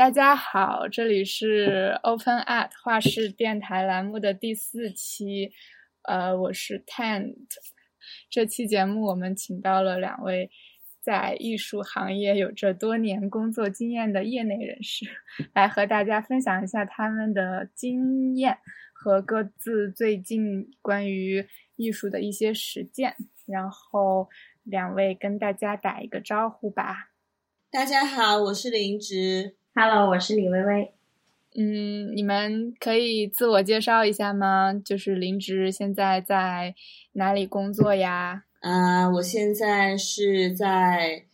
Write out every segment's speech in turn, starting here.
大家好，这里是 Open Art 画室电台栏目的第四期，呃，我是 Tent。这期节目我们请到了两位在艺术行业有着多年工作经验的业内人士，来和大家分享一下他们的经验和各自最近关于艺术的一些实践。然后，两位跟大家打一个招呼吧。大家好，我是林植。Hello，我是李薇薇。嗯，你们可以自我介绍一下吗？就是林芝现在在哪里工作呀？啊，我现在是在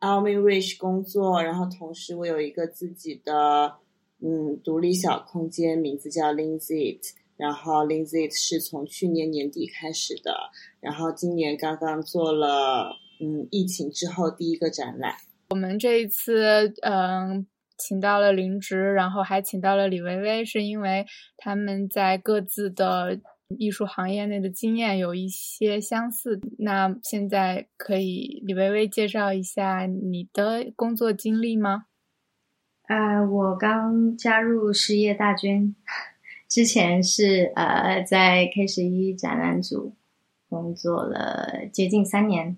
Almin Rich 工作，然后同时我有一个自己的嗯独立小空间，名字叫 Linzit。然后 Linzit 是从去年年底开始的，然后今年刚刚做了嗯疫情之后第一个展览。我们这一次嗯。请到了林植，然后还请到了李薇薇，是因为他们在各自的艺术行业内的经验有一些相似。那现在可以李薇薇介绍一下你的工作经历吗？呃，我刚加入事业大军，之前是呃在 K 十一展览组工作了接近三年，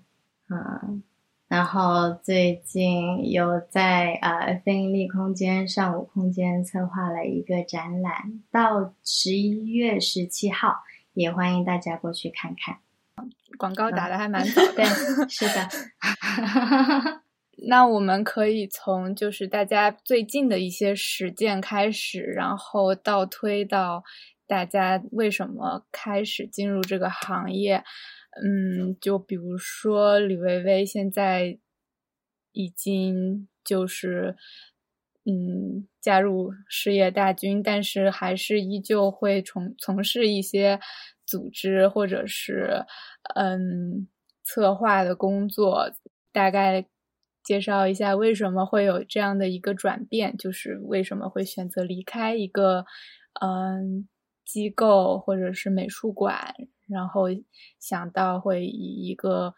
嗯。然后最近有在呃非盈利空间上午空间策划了一个展览，到十一月十七号，也欢迎大家过去看看。广告打的还蛮早，对，是的。那我们可以从就是大家最近的一些实践开始，然后倒推到大家为什么开始进入这个行业。嗯，就比如说李薇薇现在已经就是嗯加入事业大军，但是还是依旧会从从事一些组织或者是嗯策划的工作。大概介绍一下为什么会有这样的一个转变，就是为什么会选择离开一个嗯机构或者是美术馆。然后想到会以一个，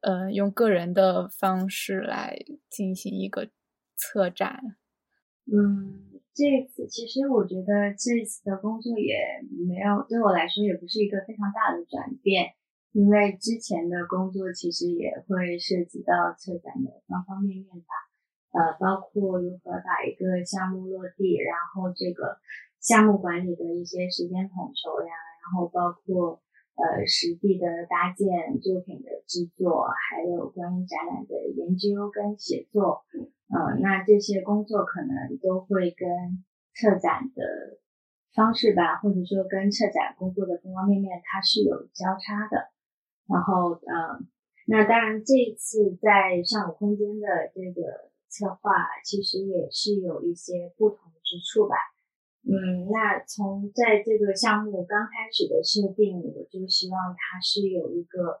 呃，用个人的方式来进行一个策展。嗯，这次其实我觉得这次的工作也没有对我来说也不是一个非常大的转变，因为之前的工作其实也会涉及到策展的方方面面吧，呃，包括如何把一个项目落地，然后这个项目管理的一些时间统筹呀，然后包括。呃，实地的搭建作品的制作，还有关于展览的研究跟写作，嗯，那这些工作可能都会跟策展的方式吧，或者说跟策展工作的方方面面，它是有交叉的。然后，嗯，那当然这一次在上午空间的这个策划，其实也是有一些不同之处吧。嗯，那从在这个项目刚开始的设定，我就希望它是有一个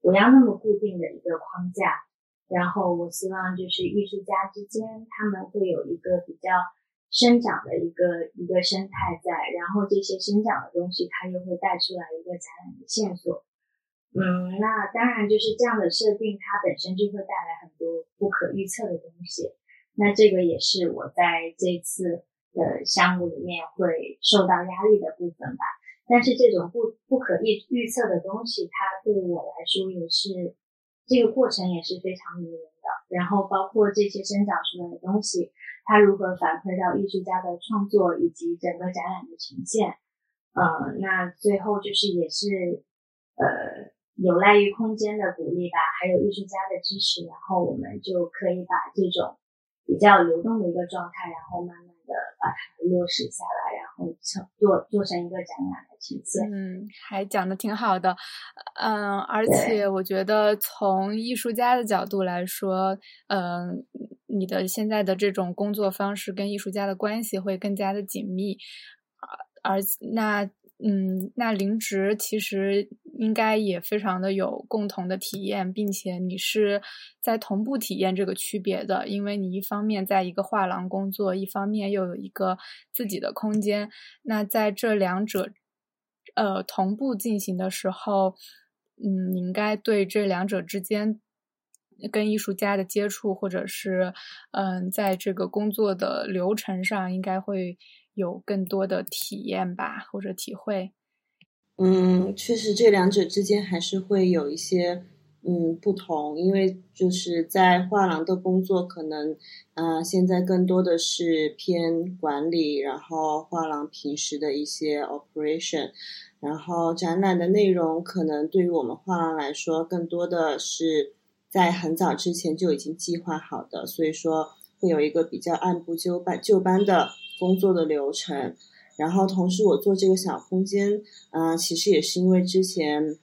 不要那么固定的一个框架，然后我希望就是艺术家之间他们会有一个比较生长的一个一个生态在，然后这些生长的东西它又会带出来一个展览的线索。嗯，那当然就是这样的设定，它本身就会带来很多不可预测的东西。那这个也是我在这次。的项目里面会受到压力的部分吧，但是这种不不可预预测的东西，它对我来说也是这个过程也是非常迷人的。然后包括这些生长出来的东西，它如何反馈到艺术家的创作以及整个展览的呈现，呃，那最后就是也是呃有赖于空间的鼓励吧，还有艺术家的支持，然后我们就可以把这种比较流动的一个状态，然后慢慢。的把它落实下来，然后成做做成一个展览的呈现。嗯，还讲的挺好的。嗯，而且我觉得从艺术家的角度来说，嗯，你的现在的这种工作方式跟艺术家的关系会更加的紧密。而那。嗯，那林植其实应该也非常的有共同的体验，并且你是在同步体验这个区别的，因为你一方面在一个画廊工作，一方面又有一个自己的空间。那在这两者呃同步进行的时候，嗯，你应该对这两者之间跟艺术家的接触，或者是嗯，在这个工作的流程上，应该会有更多的体验吧，或者体会。嗯，确实，这两者之间还是会有一些嗯不同，因为就是在画廊的工作，可能呃现在更多的是偏管理，然后画廊平时的一些 operation，然后展览的内容可能对于我们画廊来说，更多的是在很早之前就已经计划好的，所以说会有一个比较按部就班就班的工作的流程。然后，同时我做这个小空间，嗯，其实也是因为之前，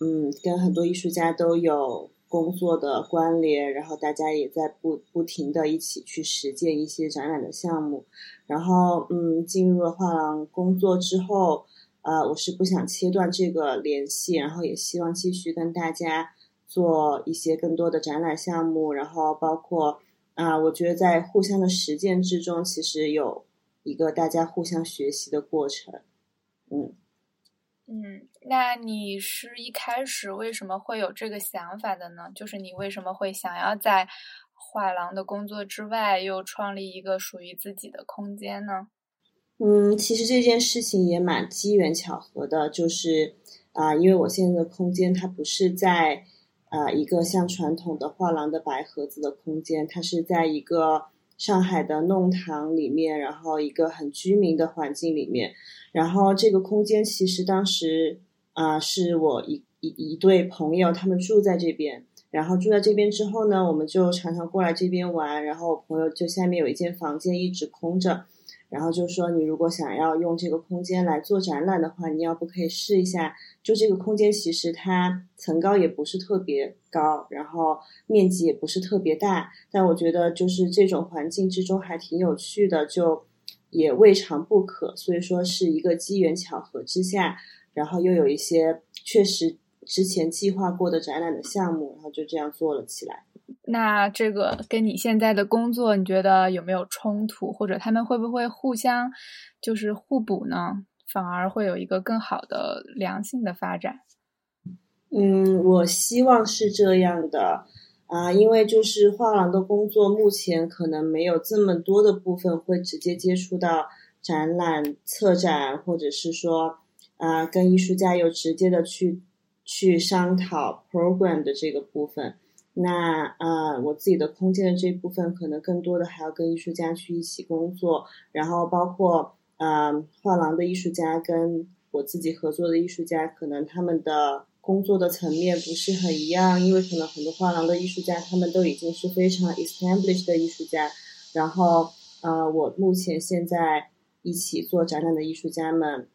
嗯，跟很多艺术家都有工作的关联，然后大家也在不不停的一起去实践一些展览的项目。然后，嗯，进入了画廊工作之后，呃，我是不想切断这个联系，然后也希望继续跟大家做一些更多的展览项目。然后，包括啊，我觉得在互相的实践之中，其实有。一个大家互相学习的过程，嗯嗯，那你是一开始为什么会有这个想法的呢？就是你为什么会想要在画廊的工作之外，又创立一个属于自己的空间呢？嗯，其实这件事情也蛮机缘巧合的，就是啊，因为我现在的空间它不是在啊一个像传统的画廊的白盒子的空间，它是在一个。上海的弄堂里面，然后一个很居民的环境里面，然后这个空间其实当时啊是我一一一对朋友，他们住在这边，然后住在这边之后呢，我们就常常过来这边玩，然后我朋友就下面有一间房间一直空着。然后就说，你如果想要用这个空间来做展览的话，你要不可以试一下？就这个空间其实它层高也不是特别高，然后面积也不是特别大，但我觉得就是这种环境之中还挺有趣的，就也未尝不可。所以说是一个机缘巧合之下，然后又有一些确实之前计划过的展览的项目，然后就这样做了起来。那这个跟你现在的工作，你觉得有没有冲突，或者他们会不会互相就是互补呢？反而会有一个更好的良性的发展？嗯，我希望是这样的啊，因为就是画廊的工作，目前可能没有这么多的部分会直接接触到展览、策展，或者是说啊，跟艺术家有直接的去去商讨 program 的这个部分。那呃，我自己的空间的这一部分，可能更多的还要跟艺术家去一起工作，然后包括呃画廊的艺术家跟我自己合作的艺术家，可能他们的工作的层面不是很一样，因为可能很多画廊的艺术家他们都已经是非常 established 的艺术家，然后呃，我目前现在一起做展览的艺术家们，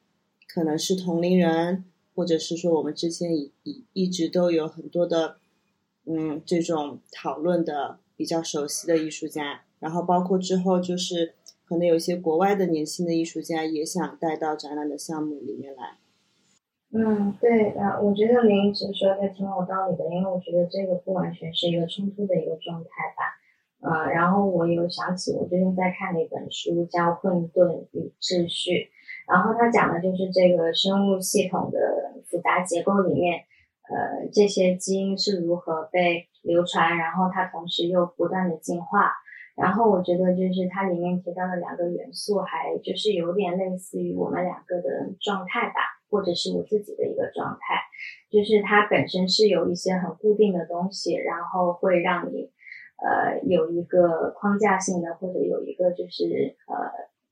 可能是同龄人，或者是说我们之前已已一直都有很多的。嗯，这种讨论的比较熟悉的艺术家，然后包括之后就是可能有些国外的年轻的艺术家也想带到展览的项目里面来。嗯，对啊，我觉得林一直说的挺有道理的，因为我觉得这个不完全是一个冲突的一个状态吧。呃，然后我有想起我最近在看的一本书叫《混沌与秩序》，然后它讲的就是这个生物系统的复杂结构里面。呃，这些基因是如何被流传，然后它同时又不断的进化。然后我觉得就是它里面提到的两个元素，还就是有点类似于我们两个的状态吧，或者是我自己的一个状态，就是它本身是有一些很固定的东西，然后会让你呃有一个框架性的，或者有一个就是呃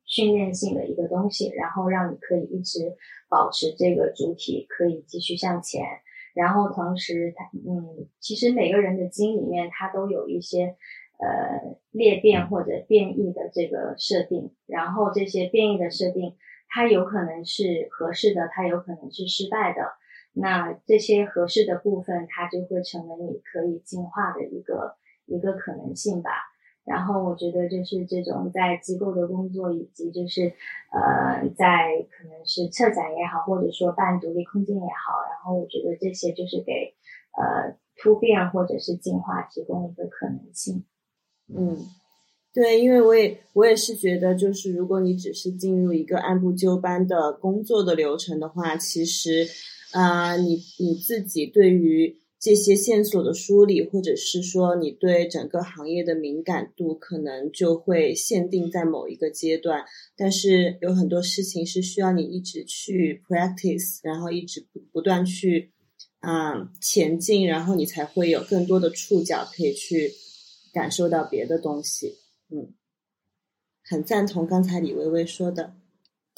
训练性的一个东西，然后让你可以一直保持这个主体可以继续向前。然后同时，它嗯，其实每个人的基因里面，它都有一些呃裂变或者变异的这个设定。然后这些变异的设定，它有可能是合适的，它有可能是失败的。那这些合适的部分，它就会成为你可以进化的一个一个可能性吧。然后我觉得就是这种在机构的工作，以及就是呃，在可能是策展也好，或者说办独立空间也好，然后我觉得这些就是给呃突变或者是进化提供一个可能性。嗯，对，因为我也我也是觉得，就是如果你只是进入一个按部就班的工作的流程的话，其实啊，你你自己对于这些线索的梳理，或者是说你对整个行业的敏感度，可能就会限定在某一个阶段。但是有很多事情是需要你一直去 practice，然后一直不不断去啊前进，然后你才会有更多的触角可以去感受到别的东西。嗯，很赞同刚才李薇薇说的。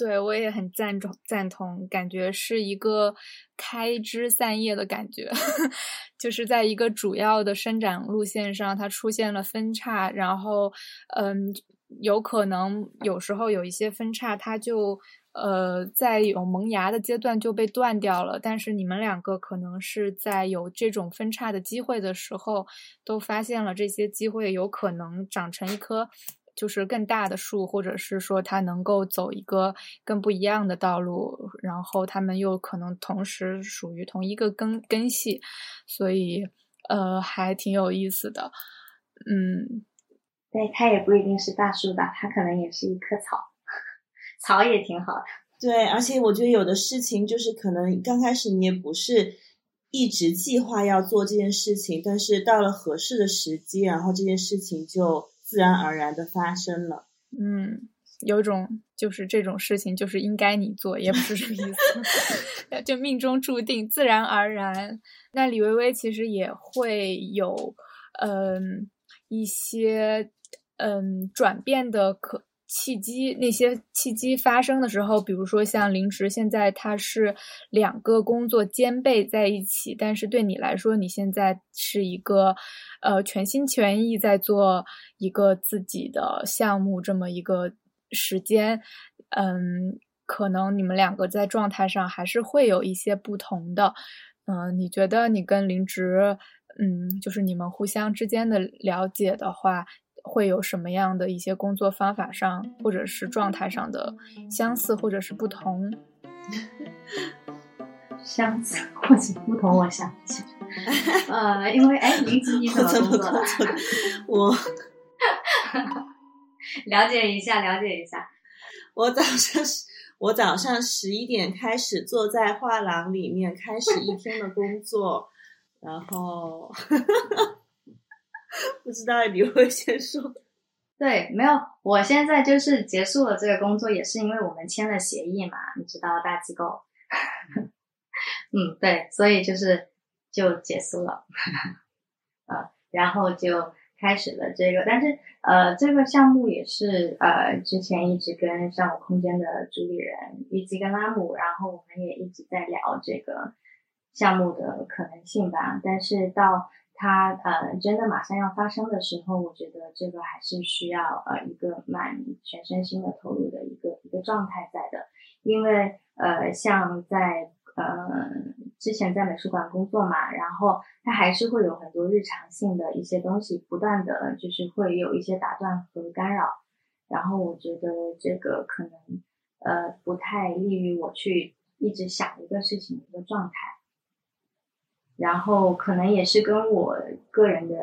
对，我也很赞同，赞同，感觉是一个开枝散叶的感觉，就是在一个主要的生长路线上，它出现了分叉，然后，嗯，有可能有时候有一些分叉，它就呃在有萌芽的阶段就被断掉了，但是你们两个可能是在有这种分叉的机会的时候，都发现了这些机会有可能长成一棵。就是更大的树，或者是说它能够走一个更不一样的道路，然后他们又可能同时属于同一个根根系，所以呃还挺有意思的。嗯，对，它也不一定是大树吧，它可能也是一棵草，草也挺好的。对，而且我觉得有的事情就是可能刚开始你也不是一直计划要做这件事情，但是到了合适的时机，然后这件事情就。自然而然的发生了，嗯，有种就是这种事情就是应该你做，也不是什么意思，就命中注定，自然而然。那李薇薇其实也会有，嗯，一些嗯转变的可。契机那些契机发生的时候，比如说像林植，现在他是两个工作兼备在一起，但是对你来说，你现在是一个呃全心全意在做一个自己的项目这么一个时间，嗯，可能你们两个在状态上还是会有一些不同的，嗯，你觉得你跟林植，嗯，就是你们互相之间的了解的话。会有什么样的一些工作方法上，或者是状态上的相似，或者是不同？相似或者不同，我想一下。呃，因为哎，林子你怎么工作的？我 了解一下，了解一下。我早上十，我早上十一点开始坐在画廊里面，开始一天的工作，然后。不知道你会先说？对，没有，我现在就是结束了这个工作，也是因为我们签了协议嘛，你知道大机构。嗯，对，所以就是就结束了，呃，然后就开始了这个，但是呃，这个项目也是呃，之前一直跟上午空间的主理人以及跟拉姆，然后我们也一直在聊这个项目的可能性吧，但是到。它呃真的马上要发生的时候，我觉得这个还是需要呃一个蛮全身心的投入的一个一个状态在的，因为呃像在呃之前在美术馆工作嘛，然后它还是会有很多日常性的一些东西不断的就是会有一些打断和干扰，然后我觉得这个可能呃不太利于我去一直想一个事情的一个状态。然后可能也是跟我个人的，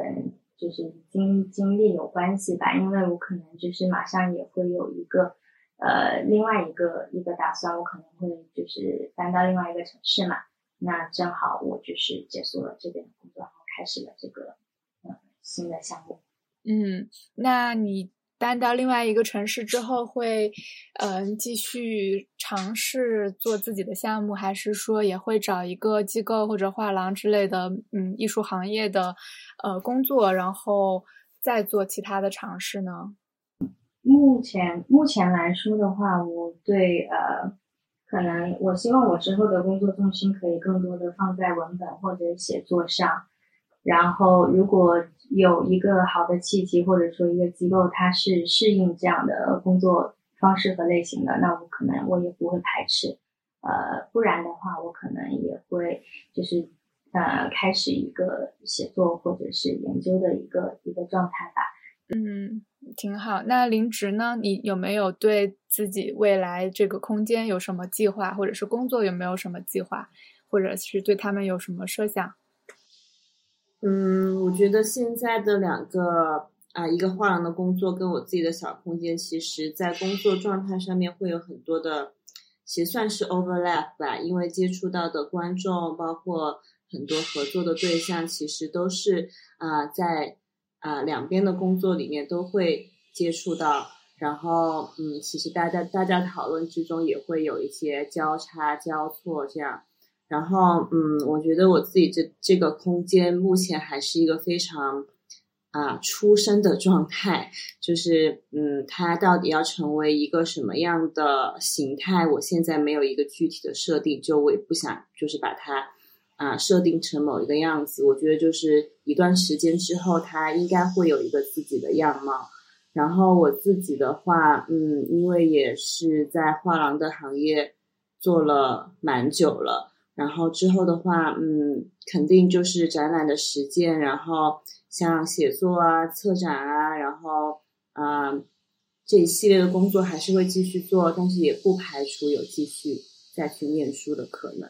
就是经经历有关系吧，因为我可能就是马上也会有一个，呃，另外一个一个打算，我可能会就是搬到另外一个城市嘛，那正好我就是结束了这边的工作，然后开始了这个呃新的项目。嗯，那你？搬到另外一个城市之后，会嗯继续尝试做自己的项目，还是说也会找一个机构或者画廊之类的嗯艺术行业的呃工作，然后再做其他的尝试呢？目前目前来说的话，我对呃可能我希望我之后的工作重心可以更多的放在文本或者写作上。然后，如果有一个好的契机，或者说一个机构，它是适应这样的工作方式和类型的，那我可能我也不会排斥。呃，不然的话，我可能也会就是呃开始一个写作或者是研究的一个一个状态吧。嗯，挺好。那林植呢？你有没有对自己未来这个空间有什么计划，或者是工作有没有什么计划，或者是对他们有什么设想？嗯，我觉得现在的两个啊，一个画廊的工作跟我自己的小空间，其实在工作状态上面会有很多的，其实算是 overlap 吧。因为接触到的观众，包括很多合作的对象，其实都是啊在啊两边的工作里面都会接触到。然后，嗯，其实大家大家讨论之中也会有一些交叉交错这样。然后，嗯，我觉得我自己这这个空间目前还是一个非常啊出生的状态，就是嗯，它到底要成为一个什么样的形态，我现在没有一个具体的设定，就我也不想就是把它啊设定成某一个样子。我觉得就是一段时间之后，它应该会有一个自己的样貌。然后我自己的话，嗯，因为也是在画廊的行业做了蛮久了，然后之后的话，嗯，肯定就是展览的实践，然后像写作啊、策展啊，然后啊这一系列的工作还是会继续做，但是也不排除有继续再去念书的可能，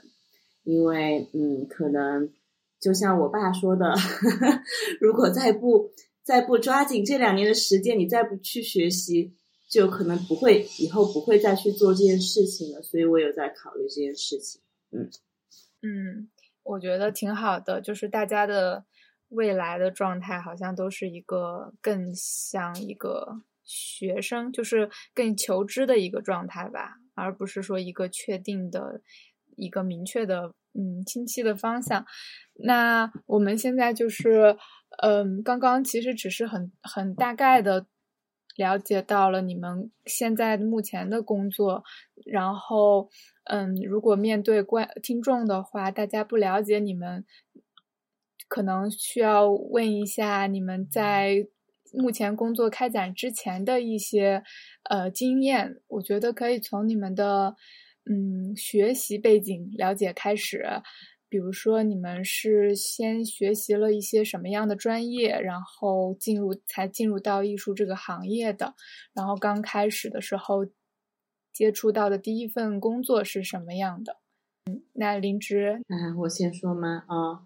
因为嗯，可能就像我爸说的，如果再不。再不抓紧这两年的时间，你再不去学习，就可能不会以后不会再去做这件事情了。所以我有在考虑这件事情。嗯嗯，我觉得挺好的，就是大家的未来的状态好像都是一个更像一个学生，就是更求知的一个状态吧，而不是说一个确定的一个明确的嗯清晰的方向。那我们现在就是。嗯，刚刚其实只是很很大概的了解到了你们现在目前的工作，然后嗯，如果面对观听众的话，大家不了解你们，可能需要问一下你们在目前工作开展之前的一些呃经验。我觉得可以从你们的嗯学习背景了解开始。比如说，你们是先学习了一些什么样的专业，然后进入才进入到艺术这个行业的？然后刚开始的时候接触到的第一份工作是什么样的？嗯，那林芝，嗯，我先说吗？啊，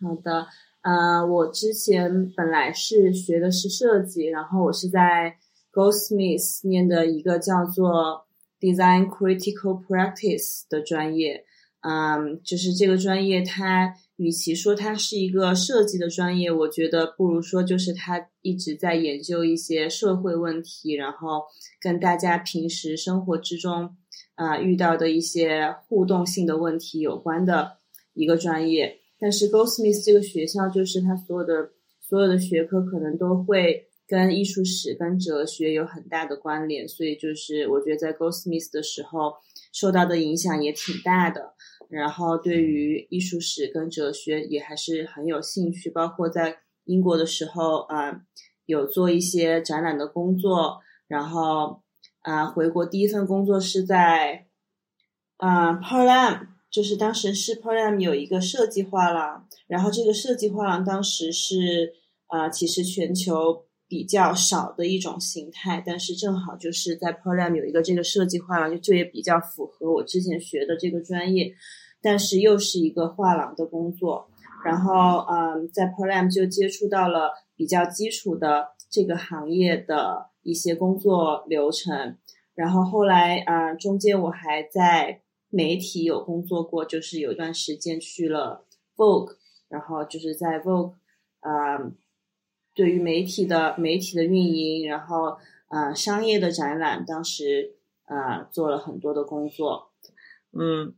好的，呃，我之前本来是学的是设计，然后我是在 Goldsmith 念的一个叫做 Design Critical Practice 的专业。嗯，就是这个专业，它与其说它是一个设计的专业，我觉得不如说就是它一直在研究一些社会问题，然后跟大家平时生活之中啊遇到的一些互动性的问题有关的一个专业。但是 Goldsmith 这个学校，就是它所有的所有的学科可能都会跟艺术史、跟哲学有很大的关联，所以就是我觉得在 Goldsmith 的时候受到的影响也挺大的。然后对于艺术史跟哲学也还是很有兴趣，包括在英国的时候啊，有做一些展览的工作。然后啊，回国第一份工作是在啊 p a r l a m 就是当时是 p a r l a m 有一个设计画廊，然后这个设计画廊当时是啊，其实全球比较少的一种形态，但是正好就是在 Program 有一个这个设计画廊，就就也比较符合我之前学的这个专业。但是又是一个画廊的工作，然后嗯，在 p r a m 就接触到了比较基础的这个行业的一些工作流程，然后后来啊，中间我还在媒体有工作过，就是有一段时间去了 Vogue，然后就是在 Vogue 啊，对于媒体的媒体的运营，然后啊商业的展览，当时啊做了很多的工作，嗯。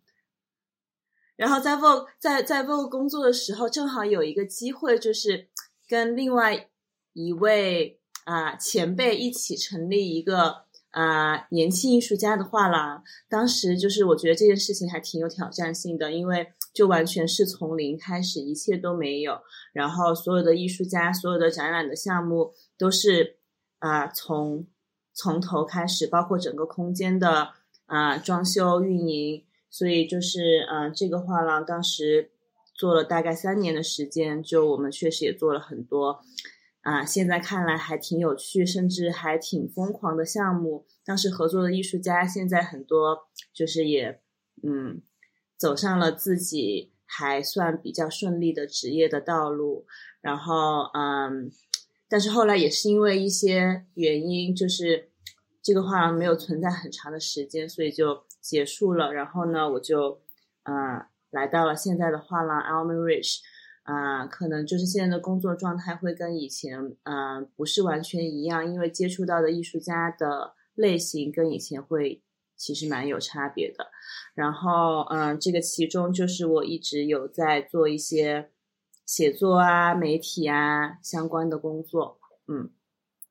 然后在 Vogue 在在 Vogue 工作的时候，正好有一个机会，就是跟另外一位啊前辈一起成立一个啊年轻艺术家的画廊。当时就是我觉得这件事情还挺有挑战性的，因为就完全是从零开始，一切都没有。然后所有的艺术家、所有的展览的项目都是啊从从头开始，包括整个空间的啊装修、运营。所以就是，嗯，这个画廊当时做了大概三年的时间，就我们确实也做了很多，啊，现在看来还挺有趣，甚至还挺疯狂的项目。当时合作的艺术家，现在很多就是也，嗯，走上了自己还算比较顺利的职业的道路。然后，嗯，但是后来也是因为一些原因，就是这个画廊没有存在很长的时间，所以就。结束了，然后呢，我就，啊，来到了现在的画廊 Almond Rich，啊，可能就是现在的工作状态会跟以前嗯不是完全一样，因为接触到的艺术家的类型跟以前会其实蛮有差别的。然后嗯，这个其中就是我一直有在做一些写作啊、媒体啊相关的工作，嗯。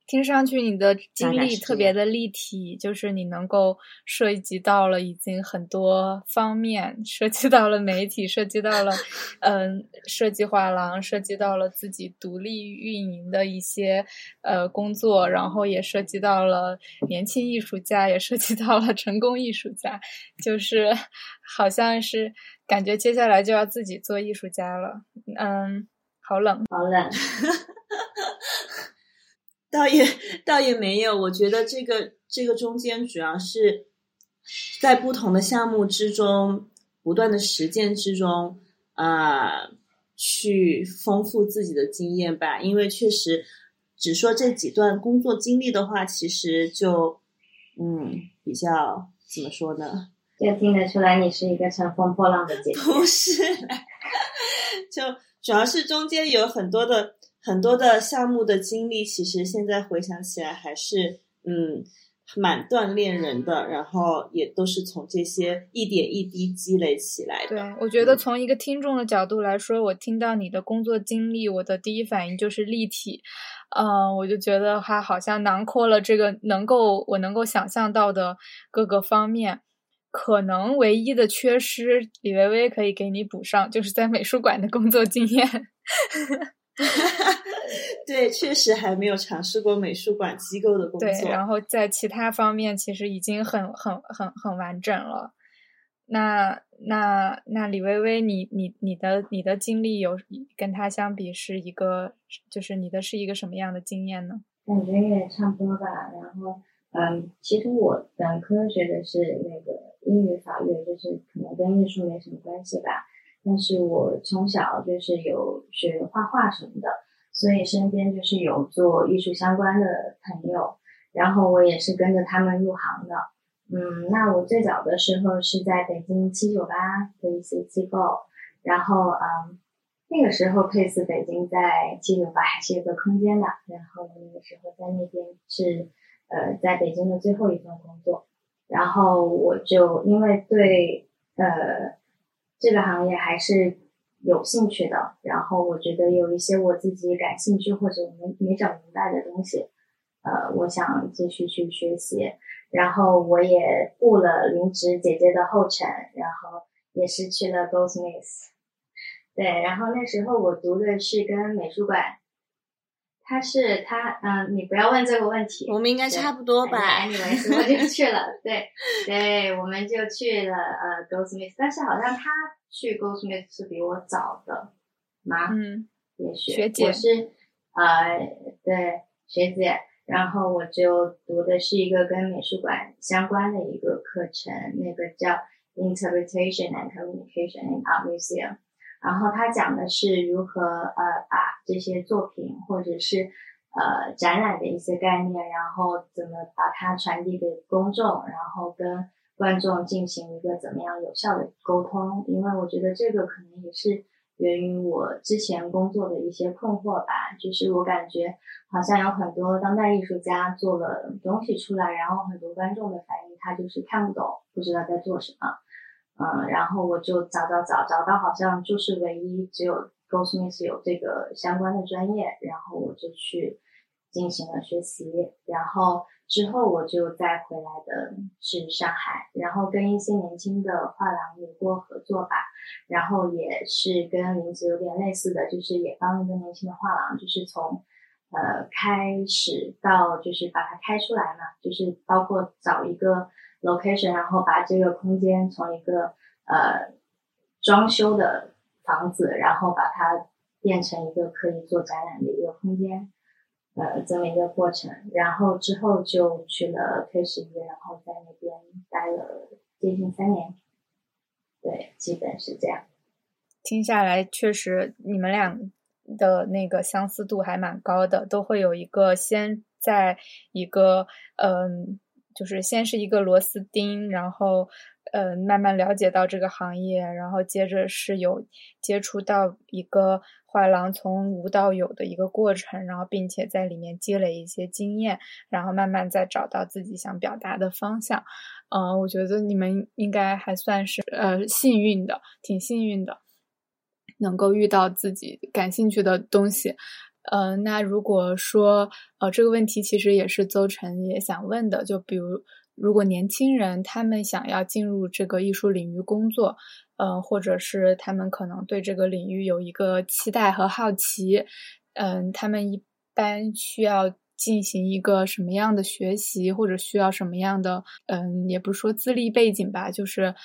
听上去你的经历特别的立体，就是你能够涉及到了已经很多方面，涉及到了媒体，涉及到了 嗯设计画廊，涉及到了自己独立运营的一些呃工作，然后也涉及到了年轻艺术家，也涉及到了成功艺术家，就是好像是感觉接下来就要自己做艺术家了，嗯，好冷，好冷。倒也倒也没有，我觉得这个这个中间主要是在不同的项目之中不断的实践之中啊，去丰富自己的经验吧。因为确实只说这几段工作经历的话，其实就嗯比较怎么说呢？就听得出来你是一个乘风破浪的姐姐。不是，就主要是中间有很多的。很多的项目的经历，其实现在回想起来还是嗯蛮锻炼人的，然后也都是从这些一点一滴积累起来的。对，我觉得从一个听众的角度来说，我听到你的工作经历，我的第一反应就是立体，嗯，我就觉得它好像囊括了这个能够我能够想象到的各个方面。可能唯一的缺失，李薇薇可以给你补上，就是在美术馆的工作经验。对，确实还没有尝试过美术馆机构的工作。对，然后在其他方面其实已经很很很很完整了。那那那李薇薇，你你你的你的经历有跟他相比是一个，就是你的是一个什么样的经验呢？感觉也差不多吧。然后嗯，其实我本科学的是那个英语法律，就是可能跟艺术没什么关系吧。但是我从小就是有学画画什么的，所以身边就是有做艺术相关的朋友，然后我也是跟着他们入行的。嗯，那我最早的时候是在北京七九八的一些机构，然后嗯，那个时候佩斯北京在七九八还是有个空间的，然后那个时候在那边是呃在北京的最后一份工作，然后我就因为对呃。这个行业还是有兴趣的，然后我觉得有一些我自己感兴趣或者没没整明白的东西，呃，我想继续去学习。然后我也步了林芝姐姐的后尘，然后也是去了 Goldsmiths。对，然后那时候我读的是跟美术馆。他是他，嗯，你不要问这个问题。我们应该差不多吧。Anyway，我就去了。对，对，我们就去了呃 Goldsmith，但是好像他去 Goldsmith 是比我早的吗？嗯，也许学姐我是呃对学姐，然后我就读的是一个跟美术馆相关的一个课程，那个叫 Interpretation and Communication in Art Museum。然后他讲的是如何呃把这些作品或者是呃展览的一些概念，然后怎么把它传递给公众，然后跟观众进行一个怎么样有效的沟通。因为我觉得这个可能也是源于我之前工作的一些困惑吧，就是我感觉好像有很多当代艺术家做了东西出来，然后很多观众的反应他就是看不懂，不知道在做什么。嗯，然后我就找找找，找到好像就是唯一只有 Goldsmith 有这个相关的专业，然后我就去进行了学习，然后之后我就再回来的是上海，然后跟一些年轻的画廊有过合作吧，然后也是跟林子有点类似的，就是也帮一个年轻的画廊，就是从呃开始到就是把它开出来嘛，就是包括找一个。location，然后把这个空间从一个呃装修的房子，然后把它变成一个可以做展览的一个空间，呃，这么一个过程。然后之后就去了 K 十一，然后在那边待了接近三年。对，基本是这样。听下来，确实你们俩的那个相似度还蛮高的，都会有一个先在一个嗯。就是先是一个螺丝钉，然后呃，慢慢了解到这个行业，然后接着是有接触到一个画廊从无到有的一个过程，然后并且在里面积累一些经验，然后慢慢再找到自己想表达的方向。嗯，我觉得你们应该还算是呃幸运的，挺幸运的，能够遇到自己感兴趣的东西。呃，那如果说呃这个问题其实也是邹晨也想问的，就比如。如果年轻人他们想要进入这个艺术领域工作，呃，或者是他们可能对这个领域有一个期待和好奇，嗯，他们一般需要进行一个什么样的学习，或者需要什么样的，嗯，也不是说资历背景吧，就是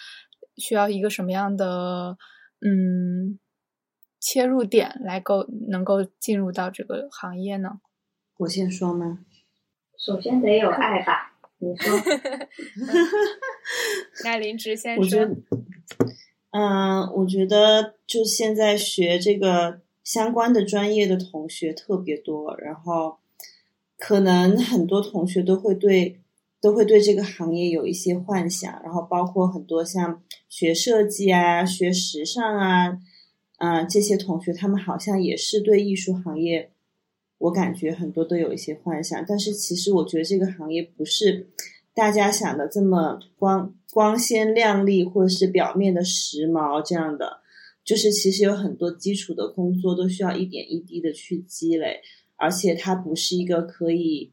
需要一个什么样的，嗯，切入点来够能够进入到这个行业呢？我先说吗？首先得有爱吧。你说，那林芝先生，我觉得，嗯，我觉得就现在学这个相关的专业的同学特别多，然后可能很多同学都会对都会对这个行业有一些幻想，然后包括很多像学设计啊、学时尚啊，啊这些同学，他们好像也是对艺术行业。我感觉很多都有一些幻想，但是其实我觉得这个行业不是大家想的这么光光鲜亮丽，或者是表面的时髦这样的。就是其实有很多基础的工作都需要一点一滴的去积累，而且它不是一个可以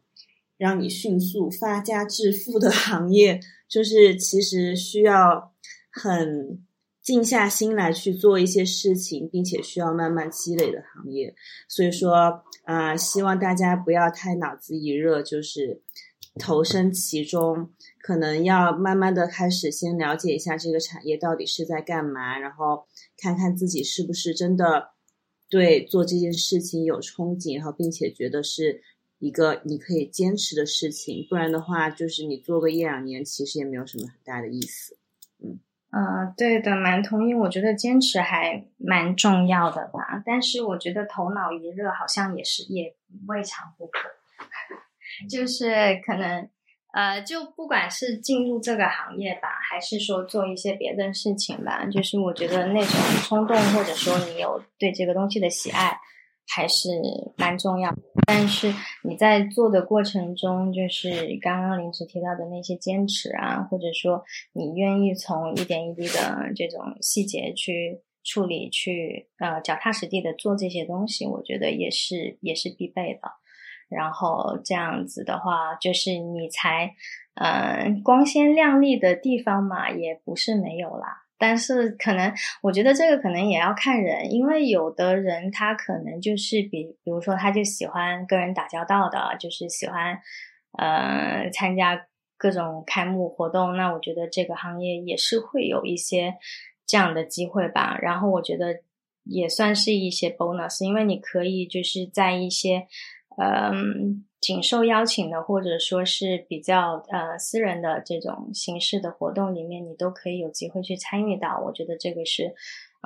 让你迅速发家致富的行业。就是其实需要很。静下心来去做一些事情，并且需要慢慢积累的行业，所以说啊，希望大家不要太脑子一热，就是投身其中，可能要慢慢的开始先了解一下这个产业到底是在干嘛，然后看看自己是不是真的对做这件事情有憧憬，然后并且觉得是一个你可以坚持的事情，不然的话，就是你做个一两年，其实也没有什么很大的意思，嗯。嗯，对的，蛮同意。我觉得坚持还蛮重要的吧，但是我觉得头脑一热好像也是也未尝不可。就是可能呃，就不管是进入这个行业吧，还是说做一些别的事情吧，就是我觉得那种冲动，或者说你有对这个东西的喜爱。还是蛮重要，但是你在做的过程中，就是刚刚林子提到的那些坚持啊，或者说你愿意从一点一滴的这种细节去处理，去呃脚踏实地的做这些东西，我觉得也是也是必备的。然后这样子的话，就是你才嗯光鲜亮丽的地方嘛，也不是没有啦。但是可能，我觉得这个可能也要看人，因为有的人他可能就是比，比如说他就喜欢跟人打交道的，就是喜欢，呃，参加各种开幕活动。那我觉得这个行业也是会有一些这样的机会吧。然后我觉得也算是一些 bonus，因为你可以就是在一些，嗯。仅受邀请的，或者说是比较呃私人的这种形式的活动里面，你都可以有机会去参与到。我觉得这个是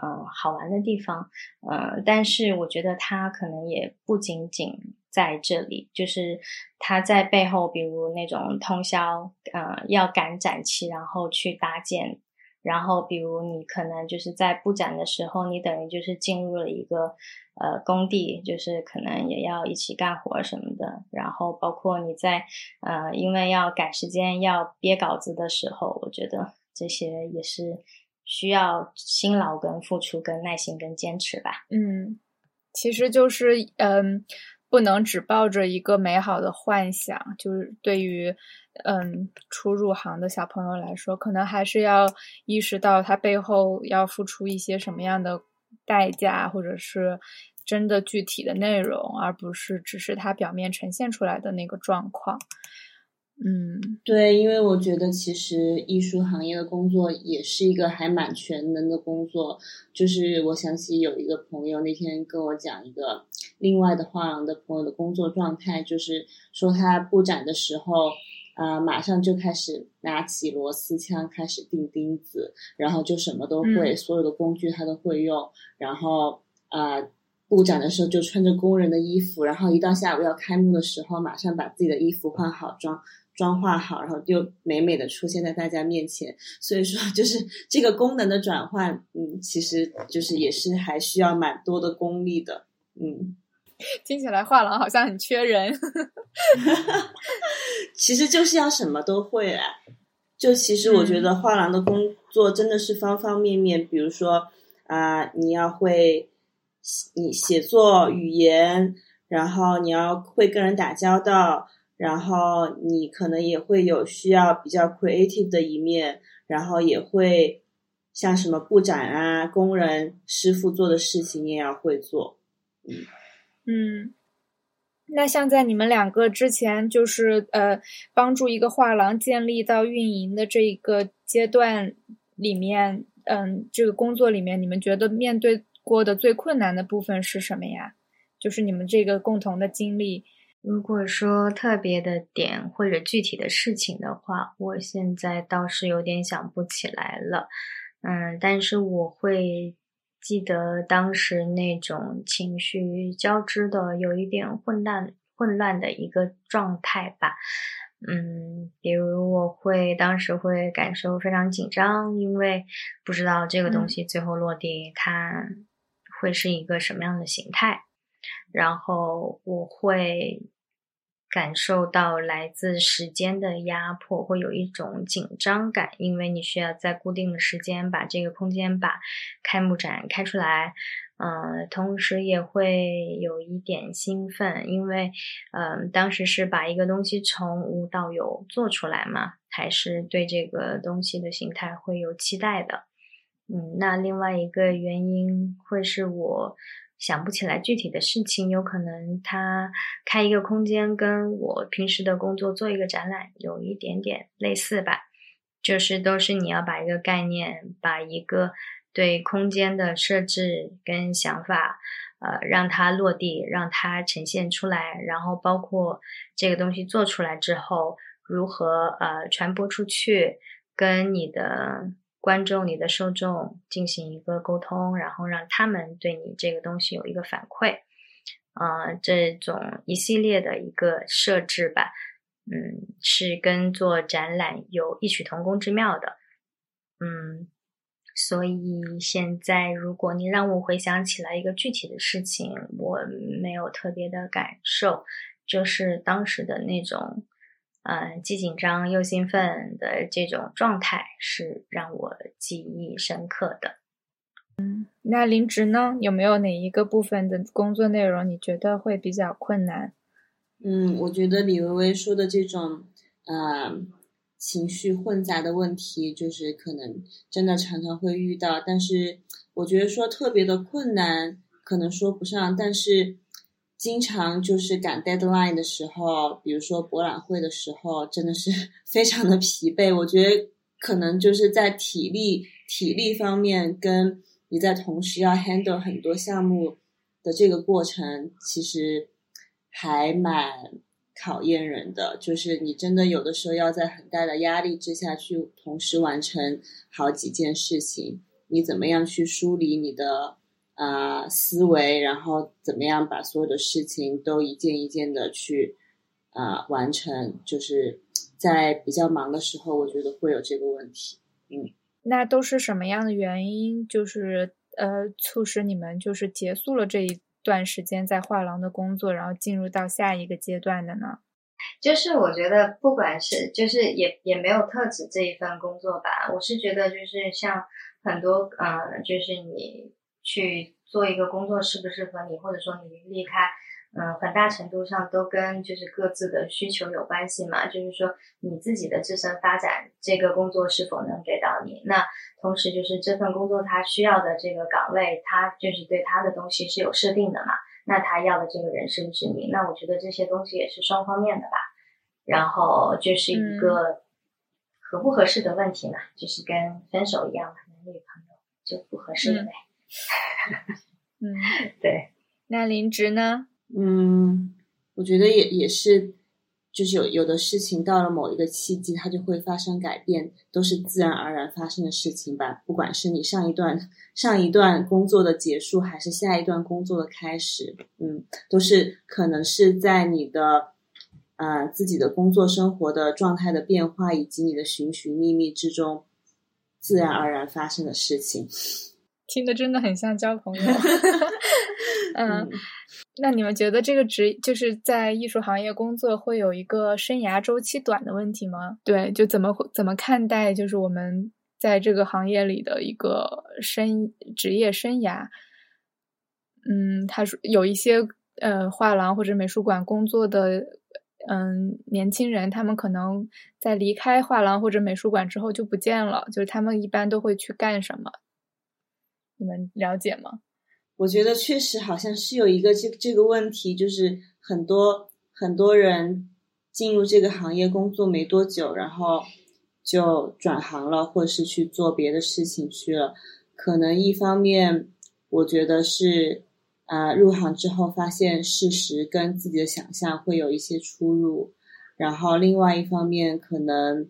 嗯好玩的地方，呃，但是我觉得它可能也不仅仅在这里，就是它在背后，比如那种通宵，呃，要赶展期，然后去搭建。然后，比如你可能就是在布展的时候，你等于就是进入了一个呃工地，就是可能也要一起干活什么的。然后，包括你在呃，因为要赶时间要憋稿子的时候，我觉得这些也是需要辛劳、跟付出、跟耐心、跟坚持吧。嗯，其实就是嗯。不能只抱着一个美好的幻想，就是对于嗯初入行的小朋友来说，可能还是要意识到他背后要付出一些什么样的代价，或者是真的具体的内容，而不是只是他表面呈现出来的那个状况。嗯，对，因为我觉得其实艺术行业的工作也是一个还蛮全能的工作。就是我想起有一个朋友那天跟我讲一个另外的画廊的朋友的工作状态，就是说他布展的时候，啊，马上就开始拿起螺丝枪开始钉钉子，然后就什么都会，所有的工具他都会用，然后啊。布展的时候就穿着工人的衣服，然后一到下午要开幕的时候，马上把自己的衣服换好妆，妆化好，然后就美美的出现在大家面前。所以说，就是这个功能的转换，嗯，其实就是也是还需要蛮多的功力的，嗯。听起来画廊好像很缺人，其实就是要什么都会啊。就其实我觉得画廊的工作真的是方方面面，比如说啊，你要会你写作语言，然后你要会跟人打交道。然后你可能也会有需要比较 creative 的一面，然后也会像什么布展啊、工人师傅做的事情你也要会做，嗯嗯。那像在你们两个之前，就是呃帮助一个画廊建立到运营的这一个阶段里面，嗯，这个工作里面，你们觉得面对过的最困难的部分是什么呀？就是你们这个共同的经历。如果说特别的点或者具体的事情的话，我现在倒是有点想不起来了。嗯，但是我会记得当时那种情绪交织的有一点混乱、混乱的一个状态吧。嗯，比如我会当时会感受非常紧张，因为不知道这个东西最后落地它会是一个什么样的形态。然后我会感受到来自时间的压迫，会有一种紧张感，因为你需要在固定的时间把这个空间把开幕展开出来。嗯，同时也会有一点兴奋，因为嗯，当时是把一个东西从无到有做出来嘛，还是对这个东西的形态会有期待的。嗯，那另外一个原因会是我。想不起来具体的事情，有可能他开一个空间，跟我平时的工作做一个展览有一点点类似吧。就是都是你要把一个概念，把一个对空间的设置跟想法，呃，让它落地，让它呈现出来，然后包括这个东西做出来之后，如何呃传播出去，跟你的。观众，你的受众进行一个沟通，然后让他们对你这个东西有一个反馈，啊，这种一系列的一个设置吧，嗯，是跟做展览有异曲同工之妙的，嗯，所以现在如果你让我回想起来一个具体的事情，我没有特别的感受，就是当时的那种。嗯，既紧张又兴奋的这种状态是让我记忆深刻的。嗯，那林植呢？有没有哪一个部分的工作内容你觉得会比较困难？嗯，我觉得李薇薇说的这种，呃，情绪混杂的问题，就是可能真的常常会遇到。但是我觉得说特别的困难，可能说不上，但是。经常就是赶 deadline 的时候，比如说博览会的时候，真的是 非常的疲惫。我觉得可能就是在体力体力方面，跟你在同时要 handle 很多项目的这个过程，其实还蛮考验人的。就是你真的有的时候要在很大的压力之下去同时完成好几件事情，你怎么样去梳理你的？啊，思维，然后怎么样把所有的事情都一件一件的去啊完成？就是在比较忙的时候，我觉得会有这个问题。嗯，那都是什么样的原因？就是呃，促使你们就是结束了这一段时间在画廊的工作，然后进入到下一个阶段的呢？就是我觉得，不管是就是也也没有特指这一份工作吧。我是觉得，就是像很多呃，就是你。去做一个工作适不适合你，或者说你离开，嗯，很大程度上都跟就是各自的需求有关系嘛。就是说你自己的自身发展，这个工作是否能给到你？那同时就是这份工作它需要的这个岗位，它就是对它的东西是有设定的嘛。那他要的这个人是不是你？那我觉得这些东西也是双方面的吧。然后就是一个合不合适的问题嘛，就是跟分手一样，男女朋友就不合适了呗。嗯，对。那林植呢？嗯，我觉得也也是，就是有有的事情到了某一个契机，它就会发生改变，都是自然而然发生的事情吧。不管是你上一段上一段工作的结束，还是下一段工作的开始，嗯，都是可能是在你的呃自己的工作生活的状态的变化，以及你的寻寻觅觅之中自然而然发生的事情。听的真的很像交朋友。嗯，那你们觉得这个职就是在艺术行业工作会有一个生涯周期短的问题吗？对，就怎么怎么看待就是我们在这个行业里的一个生职业生涯？嗯，他说有一些呃画廊或者美术馆工作的嗯年轻人，他们可能在离开画廊或者美术馆之后就不见了，就是他们一般都会去干什么？你们了解吗？我觉得确实好像是有一个这这个问题，就是很多很多人进入这个行业工作没多久，然后就转行了，或者是去做别的事情去了。可能一方面，我觉得是啊，入行之后发现事实跟自己的想象会有一些出入，然后另外一方面，可能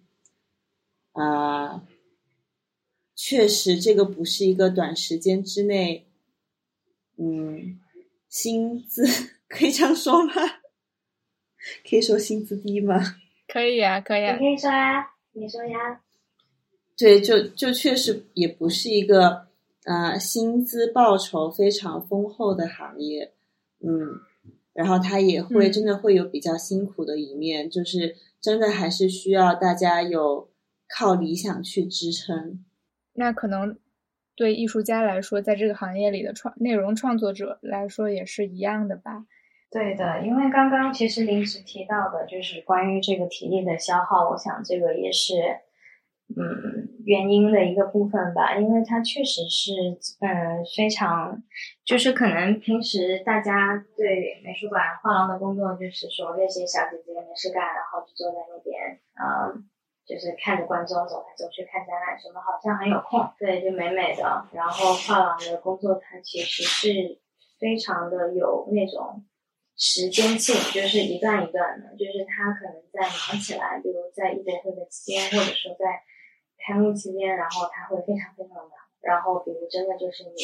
啊。确实，这个不是一个短时间之内，嗯，薪资可以这样说吗？可以说薪资低吗？可以啊，可以啊，你可以说呀，你说呀。对，就就确实也不是一个啊，薪资报酬非常丰厚的行业，嗯，然后他也会真的会有比较辛苦的一面，就是真的还是需要大家有靠理想去支撑。那可能对艺术家来说，在这个行业里的创内容创作者来说也是一样的吧？对的，因为刚刚其实临时提到的就是关于这个体力的消耗，我想这个也是嗯原因的一个部分吧，因为它确实是嗯非常就是可能平时大家对美术馆画廊的工作就是说那些小姐姐没事干，然后就坐在那边嗯。就是看着观众走来走去看展览什么，好像很有空，对，就美美的。然后画廊的工作，它其实是非常的有那种时间性，就是一段一段的。就是他可能在忙起来，比如在艺博会的期间，或者说在开幕期间，然后他会非常非常的忙。然后比如真的就是你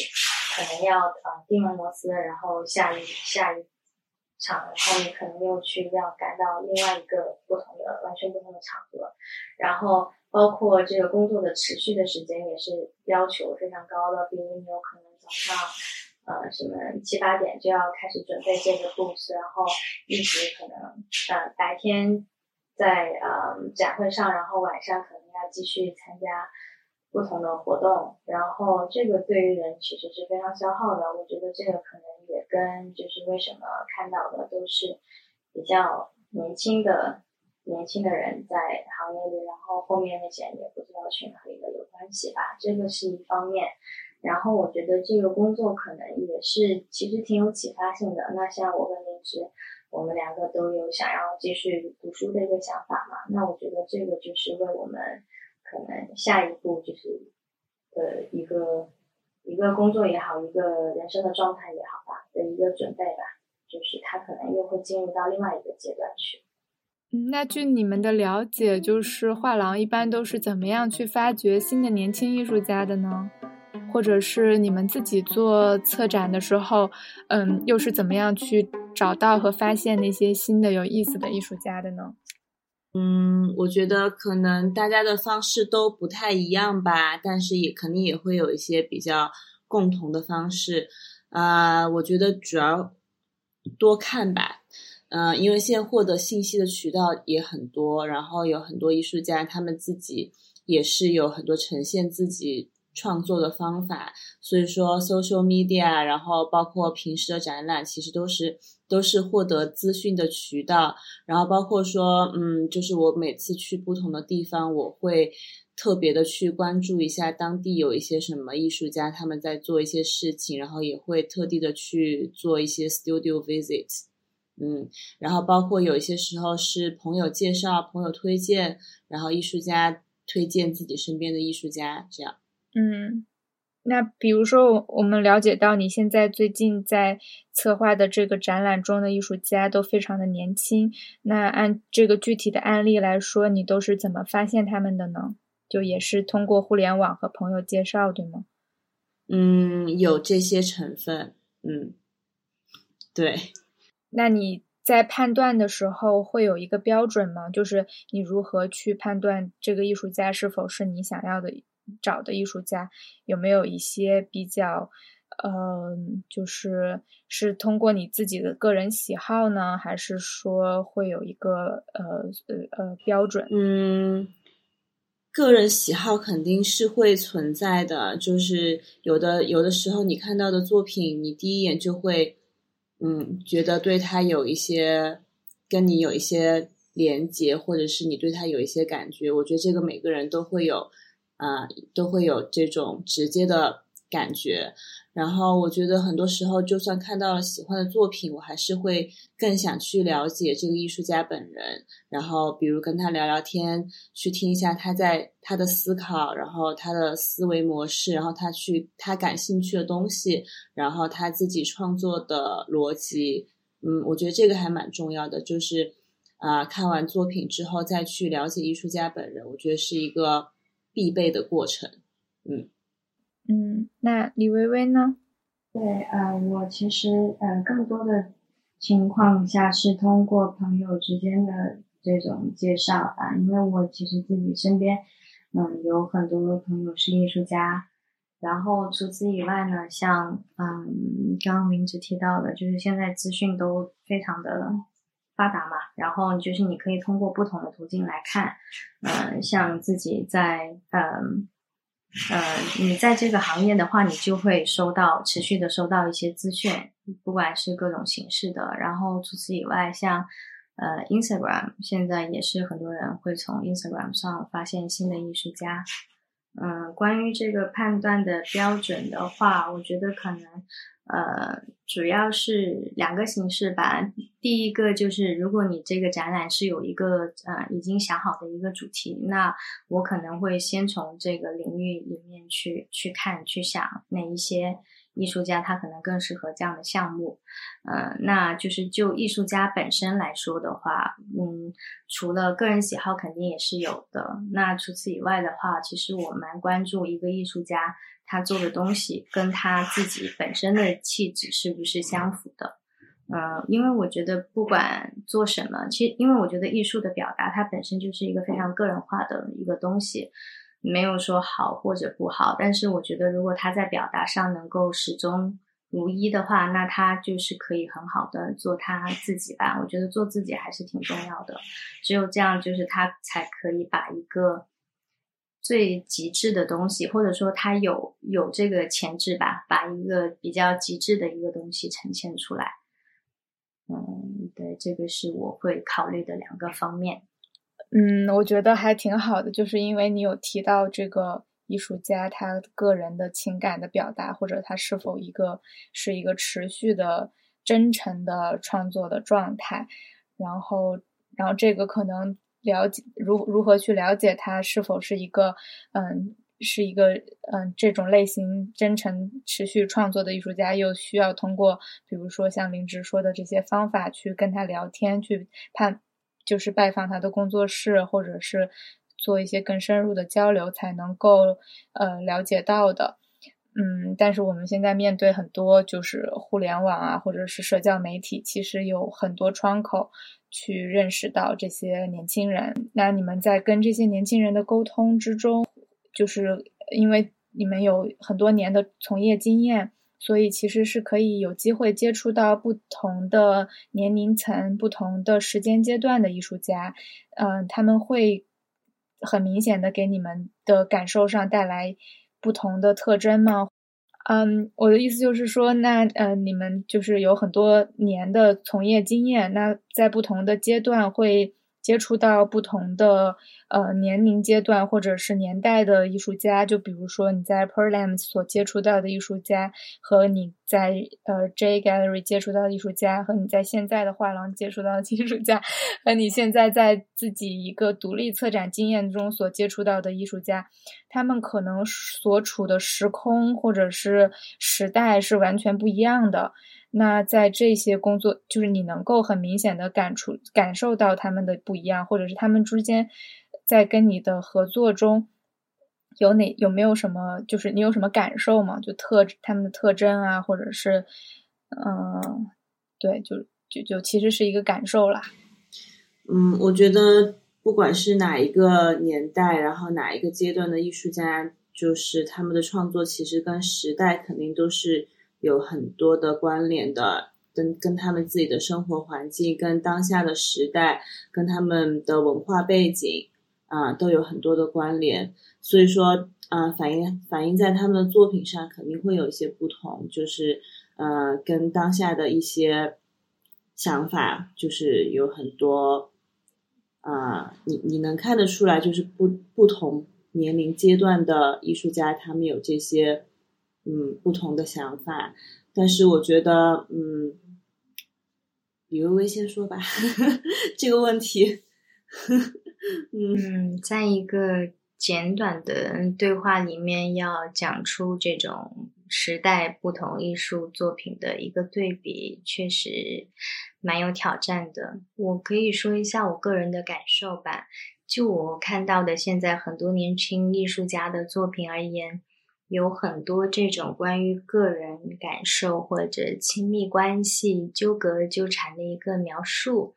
可能要呃钉完螺丝，然后下一下一。场，然后你可能又去要赶到另外一个不同的、完全不同的场合，然后包括这个工作的持续的时间也是要求非常高的。比如你有可能早上，呃，什么七八点就要开始准备这个 booth，然后一直可能呃白天在呃展会上，然后晚上可能要继续参加不同的活动，然后这个对于人其实是非常消耗的。我觉得这个可能。也跟就是为什么看到的都是比较年轻的年轻的人在行业里，然后后面那些也不知道去哪里的有关系吧，这个是一方面。然后我觉得这个工作可能也是其实挺有启发性的。那像我跟林芝，我们两个都有想要继续读书的一个想法嘛。那我觉得这个就是为我们可能下一步就是的一个。一个工作也好，一个人生的状态也好吧，的一个准备吧，就是他可能又会进入到另外一个阶段去。嗯，那据你们的了解，就是画廊一般都是怎么样去发掘新的年轻艺术家的呢？或者是你们自己做策展的时候，嗯，又是怎么样去找到和发现那些新的有意思的艺术家的呢？嗯，我觉得可能大家的方式都不太一样吧，但是也肯定也会有一些比较共同的方式。啊，我觉得主要多看吧，嗯，因为现在获得信息的渠道也很多，然后有很多艺术家他们自己也是有很多呈现自己。创作的方法，所以说 social media，然后包括平时的展览，其实都是都是获得资讯的渠道。然后包括说，嗯，就是我每次去不同的地方，我会特别的去关注一下当地有一些什么艺术家他们在做一些事情，然后也会特地的去做一些 studio visit 嗯，然后包括有一些时候是朋友介绍、朋友推荐，然后艺术家推荐自己身边的艺术家，这样。嗯，那比如说，我们了解到你现在最近在策划的这个展览中的艺术家都非常的年轻。那按这个具体的案例来说，你都是怎么发现他们的呢？就也是通过互联网和朋友介绍，对吗？嗯，有这些成分。嗯，对。那你。在判断的时候会有一个标准吗？就是你如何去判断这个艺术家是否是你想要的找的艺术家？有没有一些比较，呃，就是是通过你自己的个人喜好呢，还是说会有一个呃呃呃标准？嗯，个人喜好肯定是会存在的，就是有的有的时候你看到的作品，你第一眼就会。嗯，觉得对他有一些跟你有一些连接，或者是你对他有一些感觉，我觉得这个每个人都会有，啊，都会有这种直接的。感觉，然后我觉得很多时候，就算看到了喜欢的作品，我还是会更想去了解这个艺术家本人。然后，比如跟他聊聊天，去听一下他在他的思考，然后他的思维模式，然后他去他感兴趣的东西，然后他自己创作的逻辑。嗯，我觉得这个还蛮重要的，就是啊，看完作品之后再去了解艺术家本人，我觉得是一个必备的过程。嗯。嗯，那李薇薇呢？对，呃，我其实呃更多的情况下是通过朋友之间的这种介绍吧，因为我其实自己身边嗯有很多朋友是艺术家，然后除此以外呢，像嗯刚刚明子提到的，就是现在资讯都非常的发达嘛，然后就是你可以通过不同的途径来看，嗯，像自己在嗯。呃，你在这个行业的话，你就会收到持续的收到一些资讯，不管是各种形式的。然后除此以外，像呃，Instagram 现在也是很多人会从 Instagram 上发现新的艺术家。嗯，关于这个判断的标准的话，我觉得可能。呃，主要是两个形式吧。第一个就是，如果你这个展览是有一个呃已经想好的一个主题，那我可能会先从这个领域里面去去看、去想哪一些。艺术家他可能更适合这样的项目，嗯，那就是就艺术家本身来说的话，嗯，除了个人喜好肯定也是有的。那除此以外的话，其实我蛮关注一个艺术家他做的东西跟他自己本身的气质是不是相符的，嗯，因为我觉得不管做什么，其实因为我觉得艺术的表达它本身就是一个非常个人化的一个东西。没有说好或者不好，但是我觉得如果他在表达上能够始终如一的话，那他就是可以很好的做他自己吧。我觉得做自己还是挺重要的，只有这样，就是他才可以把一个最极致的东西，或者说他有有这个潜质吧，把一个比较极致的一个东西呈现出来。嗯，对，这个是我会考虑的两个方面。嗯，我觉得还挺好的，就是因为你有提到这个艺术家他个人的情感的表达，或者他是否一个是一个持续的真诚的创作的状态，然后，然后这个可能了解如如何去了解他是否是一个嗯是一个嗯这种类型真诚持续创作的艺术家，又需要通过比如说像林芝说的这些方法去跟他聊天去判。就是拜访他的工作室，或者是做一些更深入的交流，才能够呃了解到的。嗯，但是我们现在面对很多就是互联网啊，或者是社交媒体，其实有很多窗口去认识到这些年轻人。那你们在跟这些年轻人的沟通之中，就是因为你们有很多年的从业经验。所以其实是可以有机会接触到不同的年龄层、不同的时间阶段的艺术家，嗯，他们会很明显的给你们的感受上带来不同的特征吗？嗯，我的意思就是说，那呃，你们就是有很多年的从业经验，那在不同的阶段会。接触到不同的呃年龄阶段或者是年代的艺术家，就比如说你在 Perlam 所接触到的艺术家，和你在呃 J Gallery 接触到的艺术家，和你在现在的画廊接触到的艺术家，和你现在在自己一个独立策展经验中所接触到的艺术家，他们可能所处的时空或者是时代是完全不一样的。那在这些工作，就是你能够很明显的感触、感受到他们的不一样，或者是他们之间在跟你的合作中有哪有没有什么，就是你有什么感受吗？就特他们的特征啊，或者是嗯，对，就就就其实是一个感受啦。嗯，我觉得不管是哪一个年代，然后哪一个阶段的艺术家，就是他们的创作其实跟时代肯定都是有很多的关联的，跟跟他们自己的生活环境、跟当下的时代、跟他们的文化背景啊都有很多的关联。所以说，啊，反映反映在他们的作品上肯定会有一些不同，就是呃，跟当下的一些想法就是有很多。啊，你你能看得出来，就是不不同年龄阶段的艺术家，他们有这些嗯不同的想法。但是我觉得，嗯，李薇薇先说吧，这个问题。嗯，在一个简短的对话里面，要讲出这种。时代不同艺术作品的一个对比，确实蛮有挑战的。我可以说一下我个人的感受吧。就我看到的，现在很多年轻艺术家的作品而言，有很多这种关于个人感受或者亲密关系纠葛纠缠的一个描述。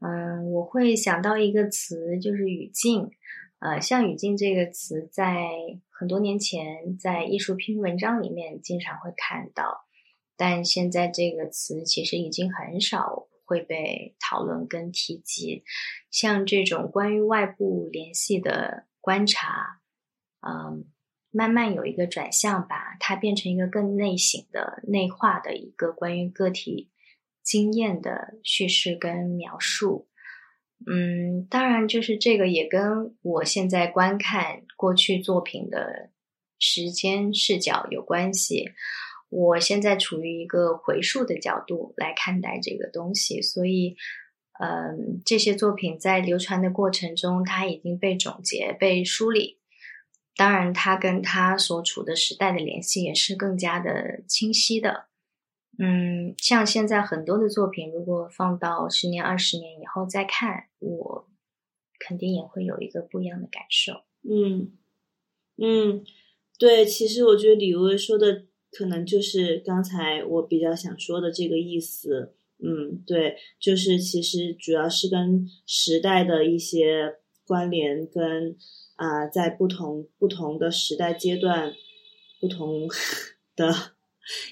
嗯，我会想到一个词，就是语境。呃，像语境这个词，在很多年前在艺术批评文章里面经常会看到，但现在这个词其实已经很少会被讨论跟提及。像这种关于外部联系的观察，嗯，慢慢有一个转向吧，它变成一个更内省的、内化的一个关于个体经验的叙事跟描述。嗯，当然，就是这个也跟我现在观看过去作品的时间视角有关系。我现在处于一个回溯的角度来看待这个东西，所以，嗯，这些作品在流传的过程中，它已经被总结、被梳理。当然，他跟他所处的时代的联系也是更加的清晰的。嗯，像现在很多的作品，如果放到十年、二十年以后再看，我肯定也会有一个不一样的感受。嗯嗯，对，其实我觉得李薇说的可能就是刚才我比较想说的这个意思。嗯，对，就是其实主要是跟时代的一些关联，跟啊，在不同不同的时代阶段，不同的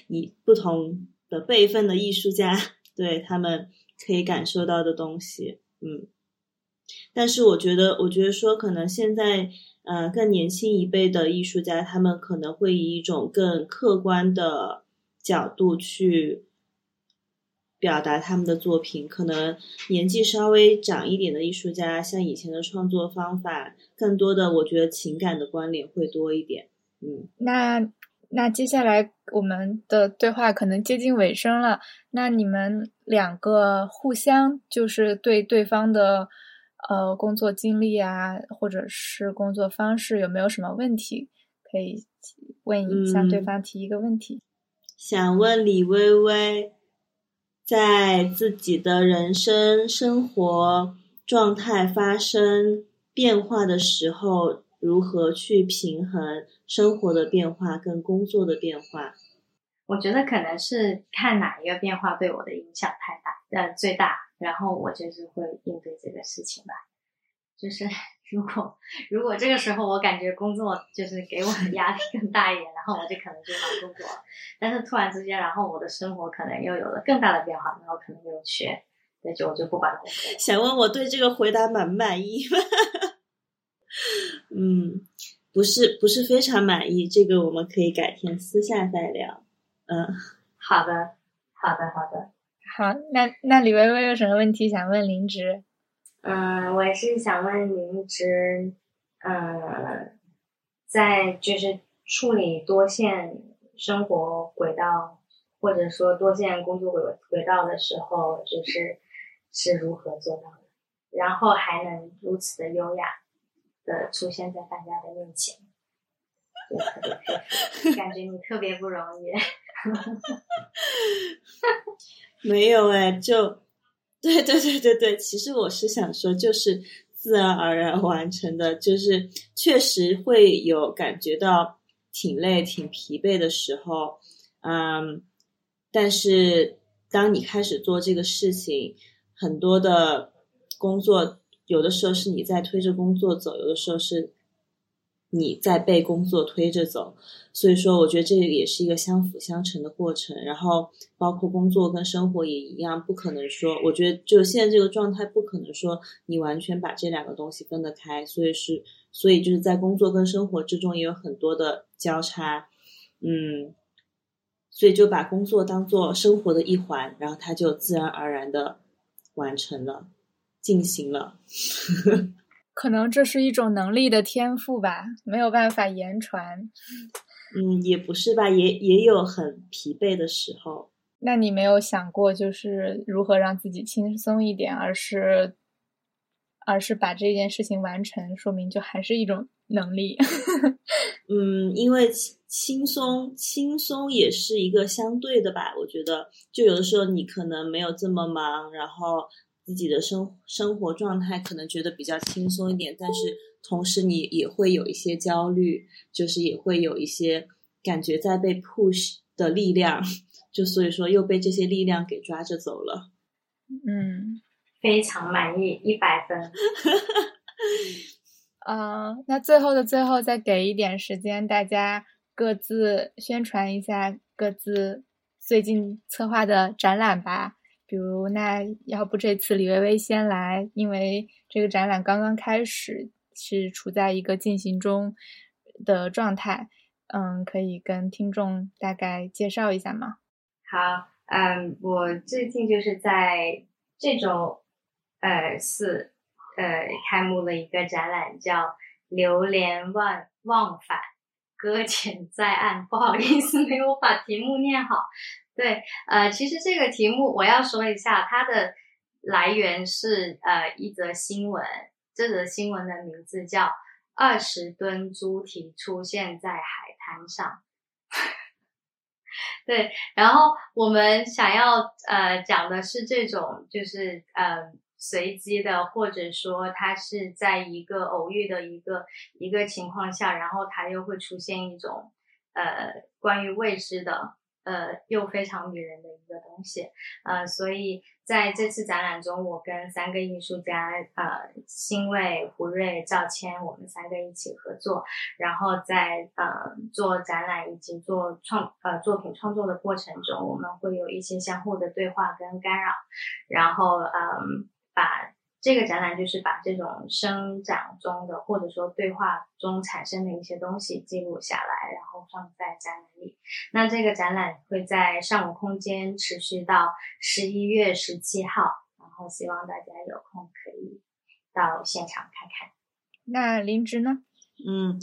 以不同。的辈分的艺术家，对他们可以感受到的东西，嗯，但是我觉得，我觉得说，可能现在，呃，更年轻一辈的艺术家，他们可能会以一种更客观的角度去表达他们的作品。可能年纪稍微长一点的艺术家，像以前的创作方法，更多的，我觉得情感的关联会多一点。嗯，那。那接下来我们的对话可能接近尾声了。那你们两个互相就是对对方的呃工作经历啊，或者是工作方式有没有什么问题可以问一下对方提一个问题？想问李薇薇，在自己的人生生活状态发生变化的时候。如何去平衡生活的变化跟工作的变化？我觉得可能是看哪一个变化对我的影响太大，呃，最大，然后我就是会应对这个事情吧。就是如果如果这个时候我感觉工作就是给我的压力更大一点，然后我就可能就忙工作了。但是突然之间，然后我的生活可能又有了更大的变化，然后可能又缺，那就我就不管工作。想问我对这个回答满不满意？嗯，不是不是非常满意，这个我们可以改天私下再聊。嗯，好的，好的，好的，好。那那李薇薇有什么问题想问林芝？嗯，我是想问您，一直，嗯，在就是处理多线生活轨道或者说多线工作轨轨道的时候，就是是如何做到的，然后还能如此的优雅。的出现在大家的面前，就特别佩服，感觉你特别不容易。没有哎，就 对对对对对，其实我是想说，就是自然而然完成的，就是确实会有感觉到挺累、挺疲惫的时候，嗯，但是当你开始做这个事情，很多的工作有的时候是你在推着工作走，有的时候是你在被工作推着走。所以说，我觉得这也是一个相辅相成的过程。然后，包括工作跟生活也一样，不可能说，我觉得就现在这个状态，不可能说你完全把这两个东西分得开。所以是，所以就是在工作跟生活之中也有很多的交叉，嗯，所以就把工作当做生活的一环，然后它就自然而然的完成了，进行了。可能这是一种能力的天赋吧，没有办法言传。嗯，也不是吧，也也有很疲惫的时候。那你没有想过，就是如何让自己轻松一点，而是，而是把这件事情完成，说明就还是一种能力。嗯，因为轻松，轻松也是一个相对的吧。我觉得，就有的时候你可能没有这么忙，然后自己的生生活状态可能觉得比较轻松一点，但是。同时，你也会有一些焦虑，就是也会有一些感觉在被 push 的力量，就所以说又被这些力量给抓着走了。嗯，非常满意，一百分。嗯，那最后的最后，再给一点时间，大家各自宣传一下各自最近策划的展览吧。比如，那要不这次李薇薇先来，因为这个展览刚刚开始。是处在一个进行中的状态，嗯，可以跟听众大概介绍一下吗？好，嗯，我最近就是在这周，呃，四，呃，开幕了一个展览，叫《流连忘忘返，搁浅在岸》。不好意思，没有把题目念好。对，呃，其实这个题目我要说一下，它的来源是呃一则新闻。这则新闻的名字叫“二十吨猪蹄出现在海滩上”。对，然后我们想要呃讲的是这种，就是呃随机的，或者说它是在一个偶遇的一个一个情况下，然后它又会出现一种呃关于未知的。呃，又非常迷人的一个东西，呃，所以在这次展览中，我跟三个艺术家，呃，新卫、胡瑞、赵谦，我们三个一起合作，然后在呃做展览以及做创呃作品创作的过程中，我们会有一些相互的对话跟干扰，然后嗯把。这个展览就是把这种生长中的，或者说对话中产生的一些东西记录下来，然后放在展览里。那这个展览会在上午空间持续到十一月十七号，然后希望大家有空可以到现场看看。那林芝呢？嗯。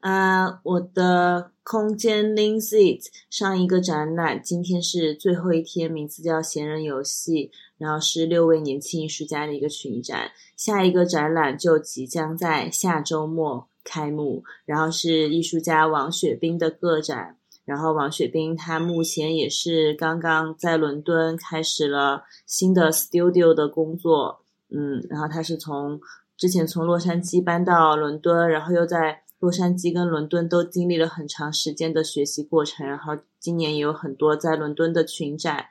啊，我的空间 Linsit 上一个展览，今天是最后一天，名字叫闲人游戏，然后是六位年轻艺术家的一个群展。下一个展览就即将在下周末开幕，然后是艺术家王雪冰的个展。然后王雪冰他目前也是刚刚在伦敦开始了新的 studio 的工作，嗯，然后他是从之前从洛杉矶搬到伦敦，然后又在。洛杉矶跟伦敦都经历了很长时间的学习过程，然后今年也有很多在伦敦的群展，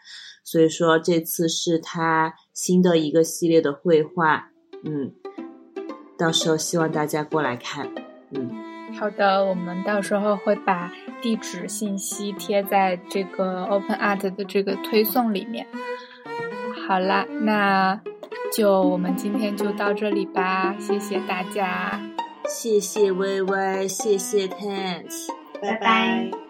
所以说这次是他新的一个系列的绘画，嗯，到时候希望大家过来看，嗯，好的，我们到时候会把地址信息贴在这个 Open Art 的这个推送里面。好啦，那就我们今天就到这里吧，谢谢大家。谢谢微微，谢谢 Tans，拜拜。